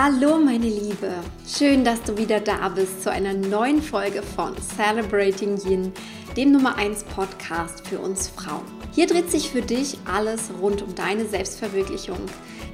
Hallo meine Liebe, schön, dass du wieder da bist zu einer neuen Folge von Celebrating Yin, dem Nummer 1 Podcast für uns Frauen. Hier dreht sich für dich alles rund um deine Selbstverwirklichung,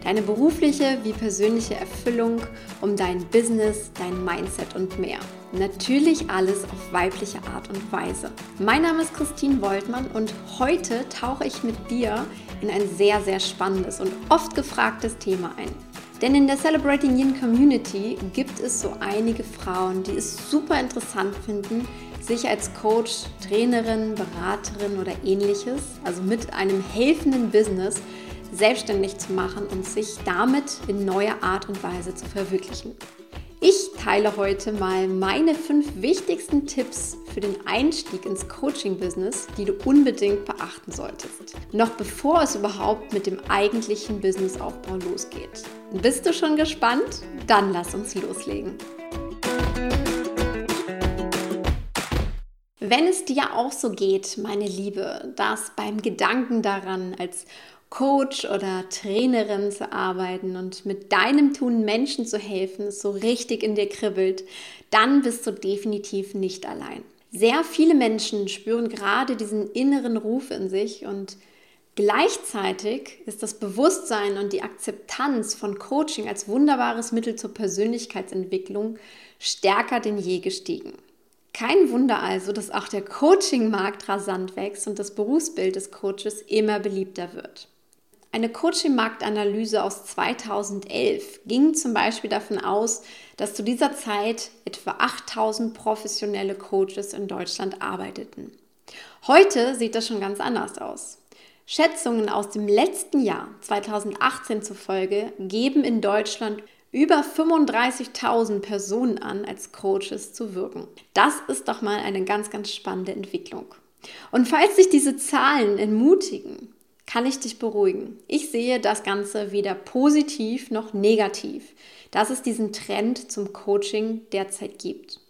deine berufliche wie persönliche Erfüllung, um dein Business, dein Mindset und mehr. Natürlich alles auf weibliche Art und Weise. Mein Name ist Christine Woltmann und heute tauche ich mit dir in ein sehr, sehr spannendes und oft gefragtes Thema ein. Denn in der Celebrating Yin Community gibt es so einige Frauen, die es super interessant finden, sich als Coach, Trainerin, Beraterin oder ähnliches, also mit einem helfenden Business, selbstständig zu machen und sich damit in neuer Art und Weise zu verwirklichen. Ich teile heute mal meine fünf wichtigsten Tipps für den Einstieg ins Coaching-Business, die du unbedingt beachten solltest. Noch bevor es überhaupt mit dem eigentlichen Businessaufbau losgeht. Bist du schon gespannt? Dann lass uns loslegen. Wenn es dir auch so geht, meine Liebe, dass beim Gedanken daran, als Coach oder Trainerin zu arbeiten und mit deinem Tun Menschen zu helfen, so richtig in dir kribbelt, dann bist du definitiv nicht allein. Sehr viele Menschen spüren gerade diesen inneren Ruf in sich und gleichzeitig ist das Bewusstsein und die Akzeptanz von Coaching als wunderbares Mittel zur Persönlichkeitsentwicklung stärker denn je gestiegen. Kein Wunder also, dass auch der Coaching-Markt rasant wächst und das Berufsbild des Coaches immer beliebter wird. Eine Coaching-Marktanalyse aus 2011 ging zum Beispiel davon aus, dass zu dieser Zeit etwa 8000 professionelle Coaches in Deutschland arbeiteten. Heute sieht das schon ganz anders aus. Schätzungen aus dem letzten Jahr 2018 zufolge geben in Deutschland über 35.000 Personen an, als Coaches zu wirken. Das ist doch mal eine ganz, ganz spannende Entwicklung. Und falls sich diese Zahlen entmutigen, kann ich dich beruhigen. Ich sehe das Ganze weder positiv noch negativ, dass es diesen Trend zum Coaching derzeit gibt.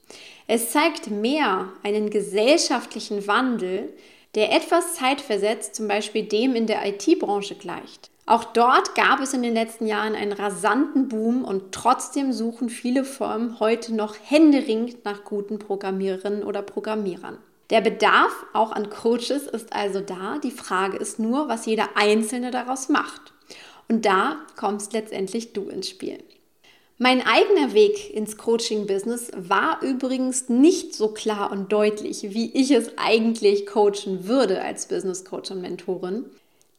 Es zeigt mehr einen gesellschaftlichen Wandel, der etwas zeitversetzt zum Beispiel dem in der IT-Branche gleicht. Auch dort gab es in den letzten Jahren einen rasanten Boom und trotzdem suchen viele Firmen heute noch händeringend nach guten Programmiererinnen oder Programmierern. Der Bedarf auch an Coaches ist also da. Die Frage ist nur, was jeder Einzelne daraus macht. Und da kommst letztendlich du ins Spiel. Mein eigener Weg ins Coaching-Business war übrigens nicht so klar und deutlich, wie ich es eigentlich coachen würde als Business Coach und Mentorin.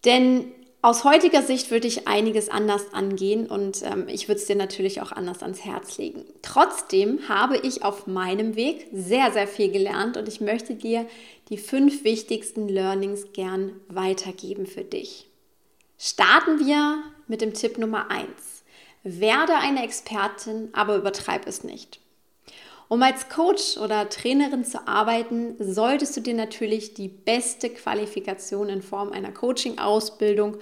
Denn aus heutiger Sicht würde ich einiges anders angehen und ähm, ich würde es dir natürlich auch anders ans Herz legen. Trotzdem habe ich auf meinem Weg sehr, sehr viel gelernt und ich möchte dir die fünf wichtigsten Learnings gern weitergeben für dich. Starten wir mit dem Tipp Nummer eins: Werde eine Expertin, aber übertreib es nicht. Um als Coach oder Trainerin zu arbeiten, solltest du dir natürlich die beste Qualifikation in Form einer Coaching-Ausbildung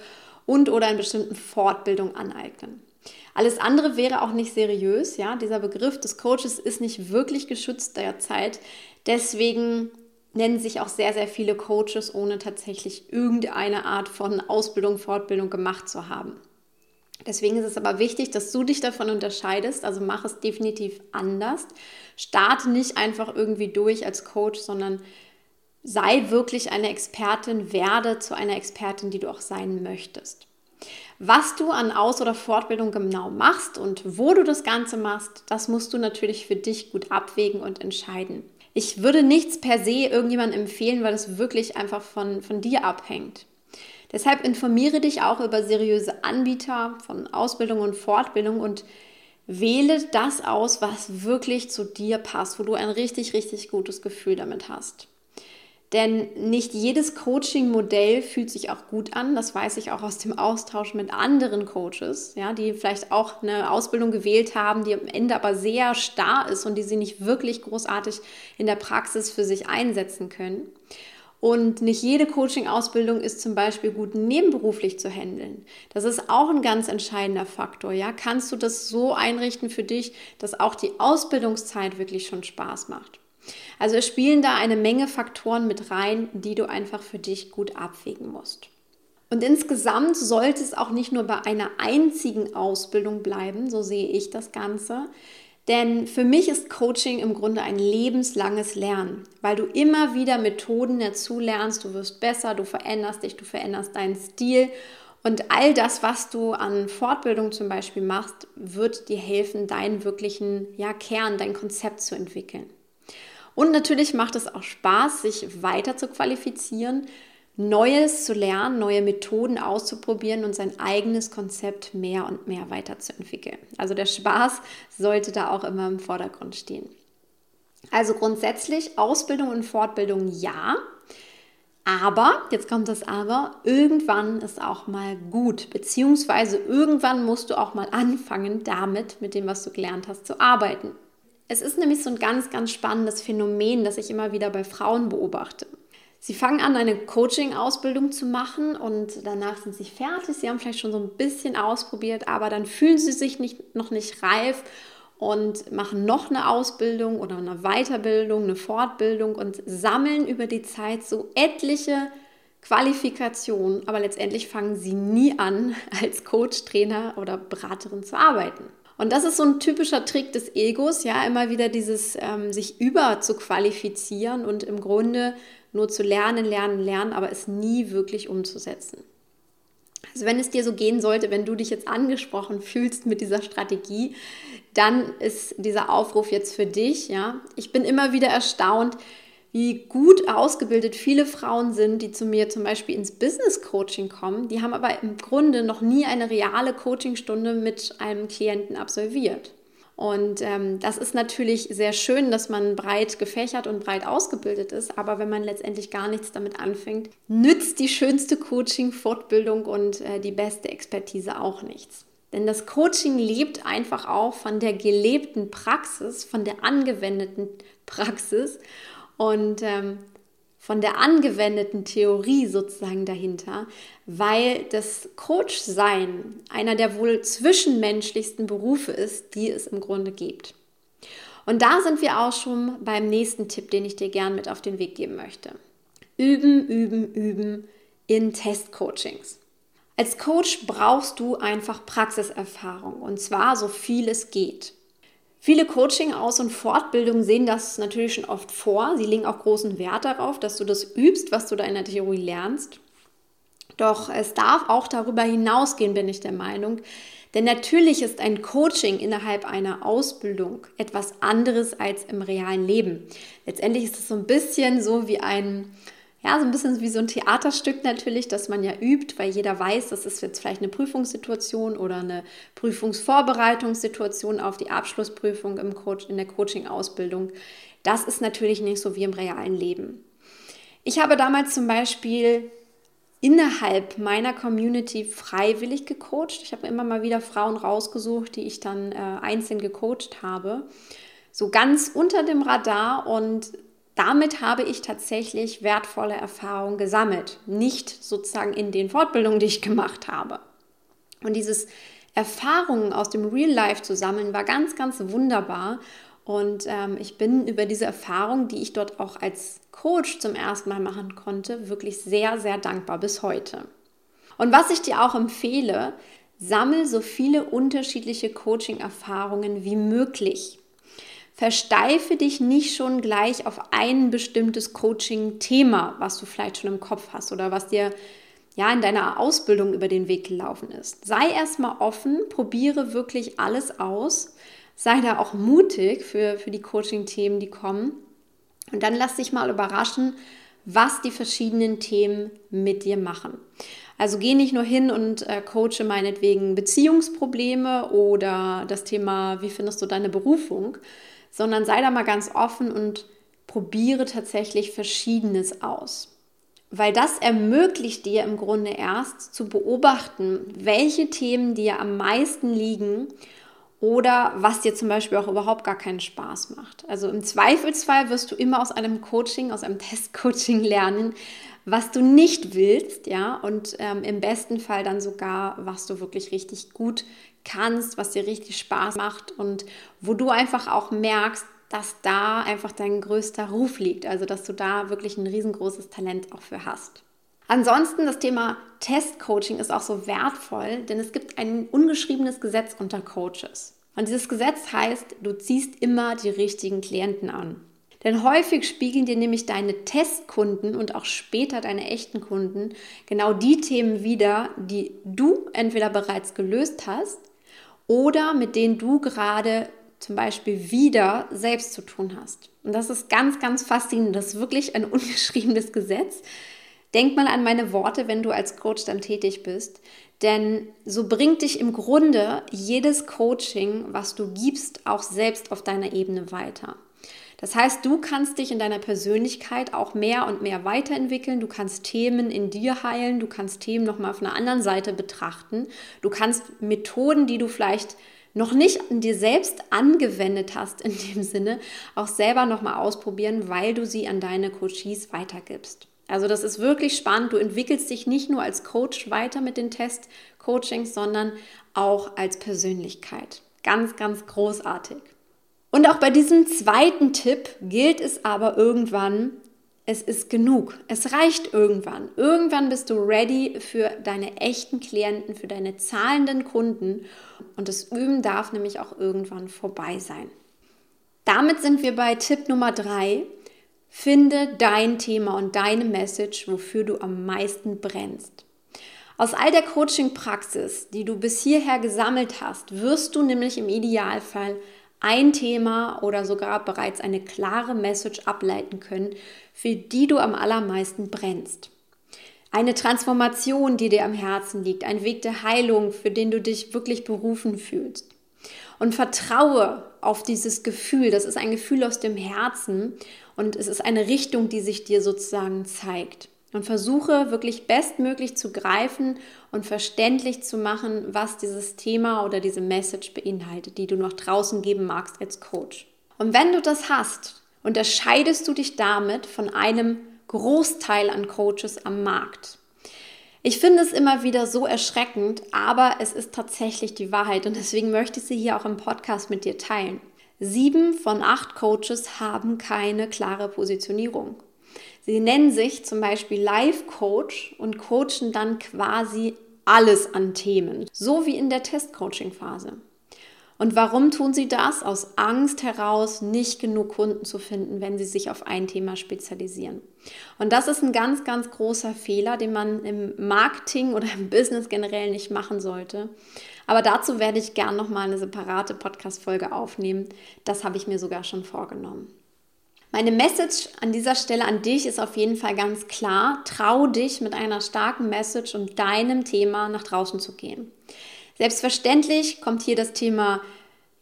und oder einer bestimmten Fortbildung aneignen. Alles andere wäre auch nicht seriös, ja. Dieser Begriff des Coaches ist nicht wirklich geschützt derzeit. Deswegen nennen sich auch sehr, sehr viele Coaches, ohne tatsächlich irgendeine Art von Ausbildung, Fortbildung gemacht zu haben. Deswegen ist es aber wichtig, dass du dich davon unterscheidest. Also mach es definitiv anders. Starte nicht einfach irgendwie durch als Coach, sondern sei wirklich eine Expertin, werde zu einer Expertin, die du auch sein möchtest. Was du an Aus- oder Fortbildung genau machst und wo du das Ganze machst, das musst du natürlich für dich gut abwägen und entscheiden. Ich würde nichts per se irgendjemandem empfehlen, weil es wirklich einfach von, von dir abhängt. Deshalb informiere dich auch über seriöse Anbieter von Ausbildung und Fortbildung und wähle das aus, was wirklich zu dir passt, wo du ein richtig, richtig gutes Gefühl damit hast. Denn nicht jedes Coaching-Modell fühlt sich auch gut an. Das weiß ich auch aus dem Austausch mit anderen Coaches, ja, die vielleicht auch eine Ausbildung gewählt haben, die am Ende aber sehr starr ist und die sie nicht wirklich großartig in der Praxis für sich einsetzen können. Und nicht jede Coaching-Ausbildung ist zum Beispiel gut nebenberuflich zu handeln. Das ist auch ein ganz entscheidender Faktor. Ja? Kannst du das so einrichten für dich, dass auch die Ausbildungszeit wirklich schon Spaß macht? Also es spielen da eine Menge Faktoren mit rein, die du einfach für dich gut abwägen musst. Und insgesamt sollte es auch nicht nur bei einer einzigen Ausbildung bleiben, so sehe ich das Ganze. Denn für mich ist Coaching im Grunde ein lebenslanges Lernen, weil du immer wieder Methoden dazu lernst, du wirst besser, du veränderst dich, du veränderst deinen Stil und all das, was du an Fortbildung zum Beispiel machst, wird dir helfen, deinen wirklichen ja, Kern, dein Konzept zu entwickeln. Und natürlich macht es auch Spaß, sich weiter zu qualifizieren, Neues zu lernen, neue Methoden auszuprobieren und sein eigenes Konzept mehr und mehr weiterzuentwickeln. Also der Spaß sollte da auch immer im Vordergrund stehen. Also grundsätzlich Ausbildung und Fortbildung ja, aber, jetzt kommt das Aber, irgendwann ist auch mal gut, beziehungsweise irgendwann musst du auch mal anfangen, damit, mit dem, was du gelernt hast, zu arbeiten. Es ist nämlich so ein ganz, ganz spannendes Phänomen, das ich immer wieder bei Frauen beobachte. Sie fangen an, eine Coaching-Ausbildung zu machen und danach sind sie fertig. Sie haben vielleicht schon so ein bisschen ausprobiert, aber dann fühlen sie sich nicht, noch nicht reif und machen noch eine Ausbildung oder eine Weiterbildung, eine Fortbildung und sammeln über die Zeit so etliche Qualifikationen, aber letztendlich fangen sie nie an, als Coach, Trainer oder Beraterin zu arbeiten. Und das ist so ein typischer Trick des Egos, ja, immer wieder dieses ähm, sich über zu qualifizieren und im Grunde nur zu lernen, lernen, lernen, aber es nie wirklich umzusetzen. Also wenn es dir so gehen sollte, wenn du dich jetzt angesprochen fühlst mit dieser Strategie, dann ist dieser Aufruf jetzt für dich. Ja, ich bin immer wieder erstaunt, wie gut ausgebildet viele Frauen sind, die zu mir zum Beispiel ins Business Coaching kommen. Die haben aber im Grunde noch nie eine reale Coachingstunde mit einem Klienten absolviert. Und ähm, das ist natürlich sehr schön, dass man breit gefächert und breit ausgebildet ist, aber wenn man letztendlich gar nichts damit anfängt, nützt die schönste Coaching, Fortbildung und äh, die beste Expertise auch nichts. Denn das Coaching lebt einfach auch von der gelebten Praxis, von der angewendeten Praxis und ähm, von der angewendeten Theorie sozusagen dahinter, weil das Coach-Sein einer der wohl zwischenmenschlichsten Berufe ist, die es im Grunde gibt. Und da sind wir auch schon beim nächsten Tipp, den ich dir gern mit auf den Weg geben möchte. Üben, üben, üben in Testcoachings. Als Coach brauchst du einfach Praxiserfahrung und zwar so viel es geht. Viele Coaching-Aus- und Fortbildungen sehen das natürlich schon oft vor. Sie legen auch großen Wert darauf, dass du das übst, was du da in der Theorie lernst. Doch es darf auch darüber hinausgehen, bin ich der Meinung. Denn natürlich ist ein Coaching innerhalb einer Ausbildung etwas anderes als im realen Leben. Letztendlich ist es so ein bisschen so wie ein ja, so ein bisschen wie so ein Theaterstück natürlich, das man ja übt, weil jeder weiß, das ist jetzt vielleicht eine Prüfungssituation oder eine Prüfungsvorbereitungssituation auf die Abschlussprüfung im Coach, in der Coaching-Ausbildung. Das ist natürlich nicht so wie im realen Leben. Ich habe damals zum Beispiel innerhalb meiner Community freiwillig gecoacht. Ich habe immer mal wieder Frauen rausgesucht, die ich dann äh, einzeln gecoacht habe. So ganz unter dem Radar und damit habe ich tatsächlich wertvolle Erfahrungen gesammelt, nicht sozusagen in den Fortbildungen, die ich gemacht habe. Und dieses Erfahrungen aus dem Real Life zu sammeln, war ganz, ganz wunderbar. Und ähm, ich bin über diese Erfahrung, die ich dort auch als Coach zum ersten Mal machen konnte, wirklich sehr, sehr dankbar bis heute. Und was ich dir auch empfehle, sammel so viele unterschiedliche Coaching-Erfahrungen wie möglich. Versteife dich nicht schon gleich auf ein bestimmtes Coaching-Thema, was du vielleicht schon im Kopf hast oder was dir ja in deiner Ausbildung über den Weg gelaufen ist. Sei erstmal offen, probiere wirklich alles aus, sei da auch mutig für, für die Coaching-Themen, die kommen. Und dann lass dich mal überraschen, was die verschiedenen Themen mit dir machen. Also geh nicht nur hin und äh, coache meinetwegen Beziehungsprobleme oder das Thema, wie findest du deine Berufung, sondern sei da mal ganz offen und probiere tatsächlich Verschiedenes aus. Weil das ermöglicht dir im Grunde erst zu beobachten, welche Themen dir am meisten liegen oder was dir zum Beispiel auch überhaupt gar keinen Spaß macht. Also im Zweifelsfall wirst du immer aus einem Coaching, aus einem Testcoaching lernen, was du nicht willst, ja, und ähm, im besten Fall dann sogar, was du wirklich richtig gut kannst, was dir richtig Spaß macht und wo du einfach auch merkst, dass da einfach dein größter Ruf liegt, also dass du da wirklich ein riesengroßes Talent auch für hast. Ansonsten das Thema Testcoaching ist auch so wertvoll, denn es gibt ein ungeschriebenes Gesetz unter Coaches. Und dieses Gesetz heißt, du ziehst immer die richtigen Klienten an. Denn häufig spiegeln dir nämlich deine Testkunden und auch später deine echten Kunden genau die Themen wider, die du entweder bereits gelöst hast oder mit denen du gerade zum Beispiel wieder selbst zu tun hast. Und das ist ganz, ganz faszinierend. Das ist wirklich ein ungeschriebenes Gesetz. Denk mal an meine Worte, wenn du als Coach dann tätig bist. Denn so bringt dich im Grunde jedes Coaching, was du gibst, auch selbst auf deiner Ebene weiter. Das heißt, du kannst dich in deiner Persönlichkeit auch mehr und mehr weiterentwickeln. Du kannst Themen in dir heilen. Du kannst Themen nochmal auf einer anderen Seite betrachten. Du kannst Methoden, die du vielleicht noch nicht in dir selbst angewendet hast, in dem Sinne, auch selber nochmal ausprobieren, weil du sie an deine Coaches weitergibst. Also das ist wirklich spannend. Du entwickelst dich nicht nur als Coach weiter mit den Test-Coachings, sondern auch als Persönlichkeit. Ganz, ganz großartig. Und auch bei diesem zweiten Tipp gilt es aber irgendwann, es ist genug. Es reicht irgendwann. Irgendwann bist du ready für deine echten Klienten, für deine zahlenden Kunden. Und das Üben darf nämlich auch irgendwann vorbei sein. Damit sind wir bei Tipp Nummer drei. Finde dein Thema und deine Message, wofür du am meisten brennst. Aus all der Coaching-Praxis, die du bis hierher gesammelt hast, wirst du nämlich im Idealfall ein Thema oder sogar bereits eine klare Message ableiten können, für die du am allermeisten brennst. Eine Transformation, die dir am Herzen liegt, ein Weg der Heilung, für den du dich wirklich berufen fühlst. Und vertraue auf dieses Gefühl, das ist ein Gefühl aus dem Herzen und es ist eine Richtung, die sich dir sozusagen zeigt. Und versuche wirklich bestmöglich zu greifen und verständlich zu machen, was dieses Thema oder diese Message beinhaltet, die du noch draußen geben magst als Coach. Und wenn du das hast, unterscheidest du dich damit von einem Großteil an Coaches am Markt. Ich finde es immer wieder so erschreckend, aber es ist tatsächlich die Wahrheit und deswegen möchte ich sie hier auch im Podcast mit dir teilen. Sieben von acht Coaches haben keine klare Positionierung. Sie nennen sich zum Beispiel Life Coach und coachen dann quasi alles an Themen, so wie in der Test-Coaching-Phase. Und warum tun sie das? Aus Angst heraus, nicht genug Kunden zu finden, wenn sie sich auf ein Thema spezialisieren. Und das ist ein ganz, ganz großer Fehler, den man im Marketing oder im Business generell nicht machen sollte. Aber dazu werde ich gern nochmal eine separate Podcast-Folge aufnehmen. Das habe ich mir sogar schon vorgenommen. Meine Message an dieser Stelle an dich ist auf jeden Fall ganz klar. Trau dich mit einer starken Message und deinem Thema nach draußen zu gehen. Selbstverständlich kommt hier das Thema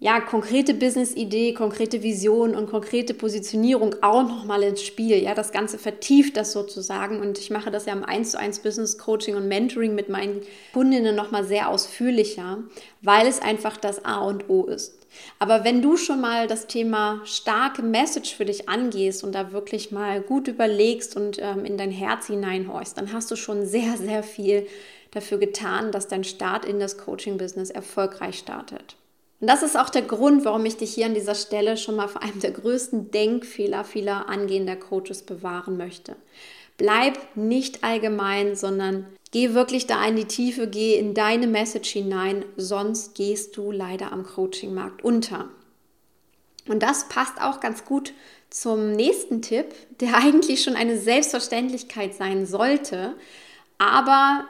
ja, konkrete Business-Idee, konkrete Vision und konkrete Positionierung auch nochmal ins Spiel. Ja, das Ganze vertieft das sozusagen und ich mache das ja im 1 zu 1 Business Coaching und Mentoring mit meinen Kundinnen nochmal sehr ausführlicher, weil es einfach das A und O ist. Aber wenn du schon mal das Thema starke Message für dich angehst und da wirklich mal gut überlegst und ähm, in dein Herz hineinhorchst, dann hast du schon sehr, sehr viel dafür getan, dass dein Start in das Coaching-Business erfolgreich startet. Und das ist auch der Grund, warum ich dich hier an dieser Stelle schon mal vor einem der größten Denkfehler vieler angehender Coaches bewahren möchte. Bleib nicht allgemein, sondern geh wirklich da in die Tiefe, geh in deine Message hinein, sonst gehst du leider am Coaching-Markt unter. Und das passt auch ganz gut zum nächsten Tipp, der eigentlich schon eine Selbstverständlichkeit sein sollte, aber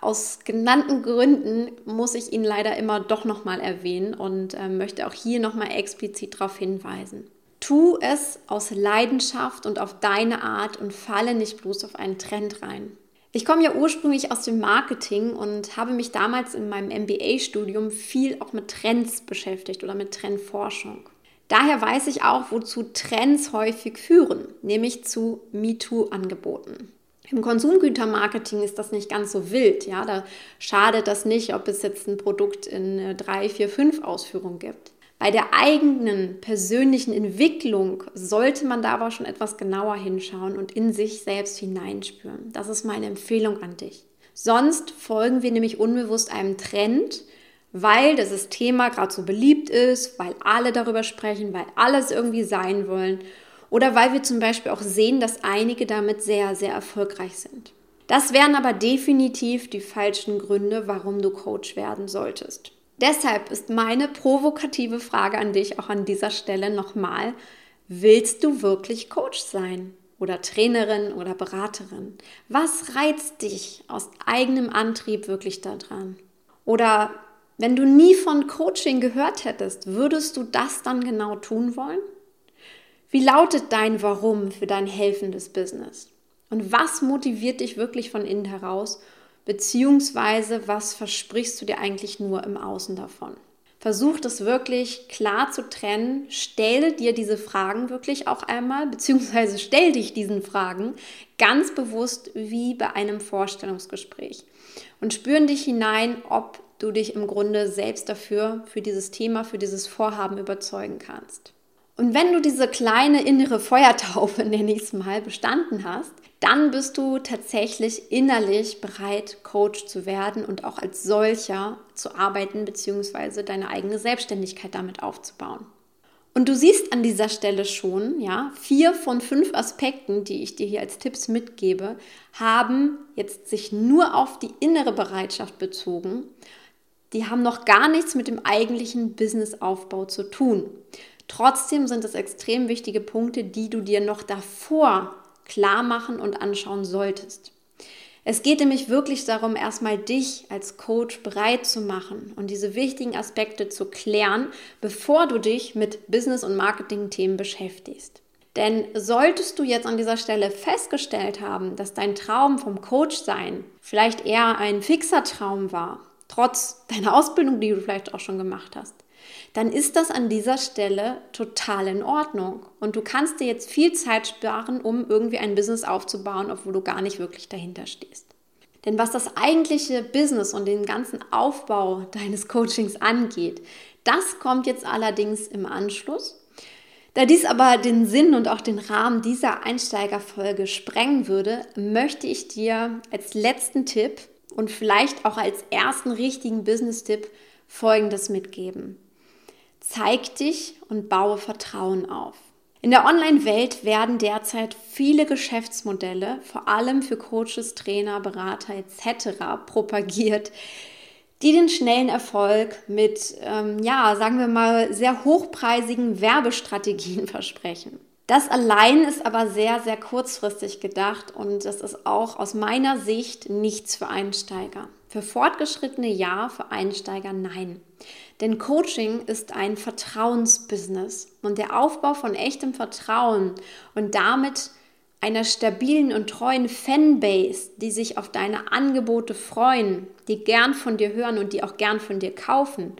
aus genannten Gründen muss ich ihn leider immer doch nochmal erwähnen und äh, möchte auch hier nochmal explizit darauf hinweisen. Tu es aus Leidenschaft und auf deine Art und falle nicht bloß auf einen Trend rein. Ich komme ja ursprünglich aus dem Marketing und habe mich damals in meinem MBA-Studium viel auch mit Trends beschäftigt oder mit Trendforschung. Daher weiß ich auch, wozu Trends häufig führen, nämlich zu MeToo-Angeboten. Im Konsumgütermarketing ist das nicht ganz so wild. Ja? Da schadet das nicht, ob es jetzt ein Produkt in drei, vier, fünf Ausführungen gibt. Bei der eigenen persönlichen Entwicklung sollte man da aber schon etwas genauer hinschauen und in sich selbst hineinspüren. Das ist meine Empfehlung an dich. Sonst folgen wir nämlich unbewusst einem Trend, weil das Thema gerade so beliebt ist, weil alle darüber sprechen, weil alle es irgendwie sein wollen oder weil wir zum Beispiel auch sehen, dass einige damit sehr, sehr erfolgreich sind. Das wären aber definitiv die falschen Gründe, warum du Coach werden solltest. Deshalb ist meine provokative Frage an dich auch an dieser Stelle nochmal, willst du wirklich Coach sein? Oder Trainerin oder Beraterin? Was reizt dich aus eigenem Antrieb wirklich daran? Oder wenn du nie von Coaching gehört hättest, würdest du das dann genau tun wollen? Wie lautet dein Warum für dein helfendes Business? Und was motiviert dich wirklich von innen heraus? Beziehungsweise was versprichst du dir eigentlich nur im Außen davon? Versuch das wirklich klar zu trennen. Stell dir diese Fragen wirklich auch einmal, beziehungsweise stell dich diesen Fragen ganz bewusst wie bei einem Vorstellungsgespräch und spüren dich hinein, ob du dich im Grunde selbst dafür, für dieses Thema, für dieses Vorhaben überzeugen kannst. Und wenn du diese kleine innere Feuertaufe, nenne ich es mal, bestanden hast, dann bist du tatsächlich innerlich bereit, Coach zu werden und auch als solcher zu arbeiten bzw. deine eigene Selbstständigkeit damit aufzubauen. Und du siehst an dieser Stelle schon, ja, vier von fünf Aspekten, die ich dir hier als Tipps mitgebe, haben jetzt sich nur auf die innere Bereitschaft bezogen. Die haben noch gar nichts mit dem eigentlichen Businessaufbau zu tun. Trotzdem sind es extrem wichtige Punkte, die du dir noch davor klar machen und anschauen solltest. Es geht nämlich wirklich darum, erstmal dich als Coach bereit zu machen und diese wichtigen Aspekte zu klären, bevor du dich mit Business- und Marketing-Themen beschäftigst. Denn solltest du jetzt an dieser Stelle festgestellt haben, dass dein Traum vom Coach sein vielleicht eher ein fixer Traum war, trotz deiner Ausbildung, die du vielleicht auch schon gemacht hast, dann ist das an dieser Stelle total in Ordnung. Und du kannst dir jetzt viel Zeit sparen, um irgendwie ein Business aufzubauen, obwohl du gar nicht wirklich dahinter stehst. Denn was das eigentliche Business und den ganzen Aufbau deines Coachings angeht, das kommt jetzt allerdings im Anschluss. Da dies aber den Sinn und auch den Rahmen dieser Einsteigerfolge sprengen würde, möchte ich dir als letzten Tipp und vielleicht auch als ersten richtigen Business-Tipp Folgendes mitgeben. Zeig dich und baue Vertrauen auf. In der Online-Welt werden derzeit viele Geschäftsmodelle, vor allem für Coaches, Trainer, Berater etc., propagiert, die den schnellen Erfolg mit, ähm, ja, sagen wir mal, sehr hochpreisigen Werbestrategien versprechen. Das allein ist aber sehr, sehr kurzfristig gedacht und das ist auch aus meiner Sicht nichts für Einsteiger. Für Fortgeschrittene ja, für Einsteiger nein. Denn Coaching ist ein Vertrauensbusiness und der Aufbau von echtem Vertrauen und damit einer stabilen und treuen Fanbase, die sich auf deine Angebote freuen, die gern von dir hören und die auch gern von dir kaufen,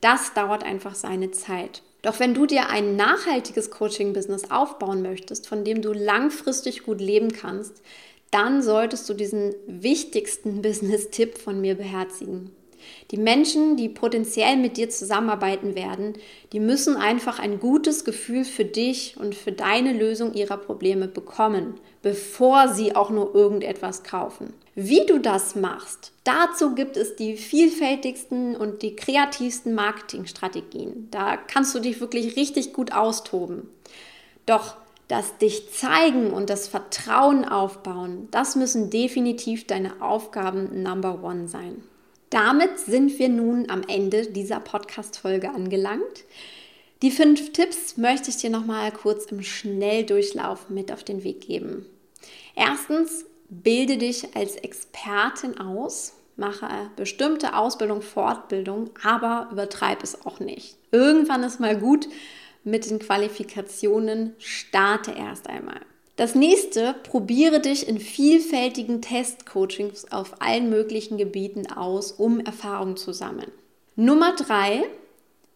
das dauert einfach seine Zeit. Doch wenn du dir ein nachhaltiges Coaching-Business aufbauen möchtest, von dem du langfristig gut leben kannst, dann solltest du diesen wichtigsten Business-Tipp von mir beherzigen. Die Menschen, die potenziell mit dir zusammenarbeiten werden, die müssen einfach ein gutes Gefühl für dich und für deine Lösung ihrer Probleme bekommen, bevor sie auch nur irgendetwas kaufen. Wie du das machst, dazu gibt es die vielfältigsten und die kreativsten Marketingstrategien. Da kannst du dich wirklich richtig gut austoben. Doch das dich zeigen und das Vertrauen aufbauen, das müssen definitiv deine Aufgaben Number One sein. Damit sind wir nun am Ende dieser Podcast-Folge angelangt. Die fünf Tipps möchte ich dir nochmal kurz im Schnelldurchlauf mit auf den Weg geben. Erstens, bilde dich als Expertin aus, mache bestimmte Ausbildung, Fortbildung, aber übertreib es auch nicht. Irgendwann ist mal gut mit den Qualifikationen, starte erst einmal. Das nächste, probiere dich in vielfältigen Testcoachings auf allen möglichen Gebieten aus, um Erfahrung zu sammeln. Nummer drei,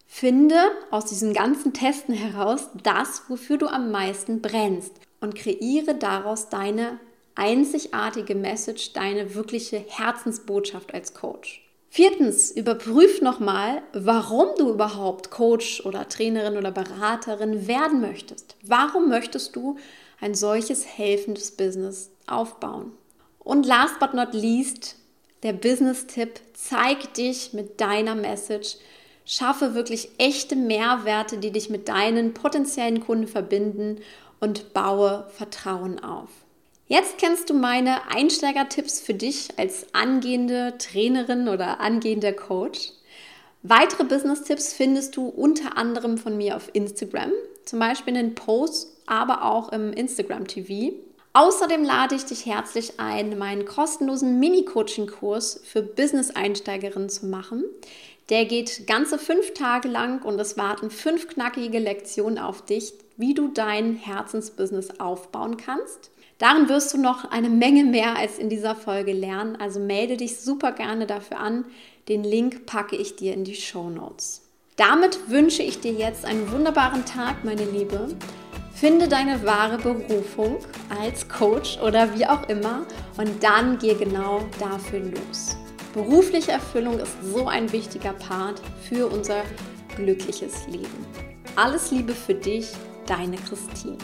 finde aus diesen ganzen Testen heraus das, wofür du am meisten brennst und kreiere daraus deine einzigartige Message, deine wirkliche Herzensbotschaft als Coach. Viertens, überprüf nochmal, warum du überhaupt Coach oder Trainerin oder Beraterin werden möchtest. Warum möchtest du ein solches helfendes Business aufbauen. Und last but not least, der Business-Tipp, zeig dich mit deiner Message, schaffe wirklich echte Mehrwerte, die dich mit deinen potenziellen Kunden verbinden und baue Vertrauen auf. Jetzt kennst du meine Einsteigertipps für dich als angehende Trainerin oder angehender Coach. Weitere Business-Tipps findest du unter anderem von mir auf Instagram, zum Beispiel in den Posts, aber auch im Instagram TV. Außerdem lade ich dich herzlich ein, meinen kostenlosen Mini-Coaching-Kurs für Business-Einsteigerinnen zu machen. Der geht ganze fünf Tage lang und es warten fünf knackige Lektionen auf dich, wie du dein Herzensbusiness aufbauen kannst. Darin wirst du noch eine Menge mehr als in dieser Folge lernen, also melde dich super gerne dafür an. Den Link packe ich dir in die Show Notes. Damit wünsche ich dir jetzt einen wunderbaren Tag, meine Liebe. Finde deine wahre Berufung als Coach oder wie auch immer und dann geh genau dafür los. Berufliche Erfüllung ist so ein wichtiger Part für unser glückliches Leben. Alles Liebe für dich, deine Christine.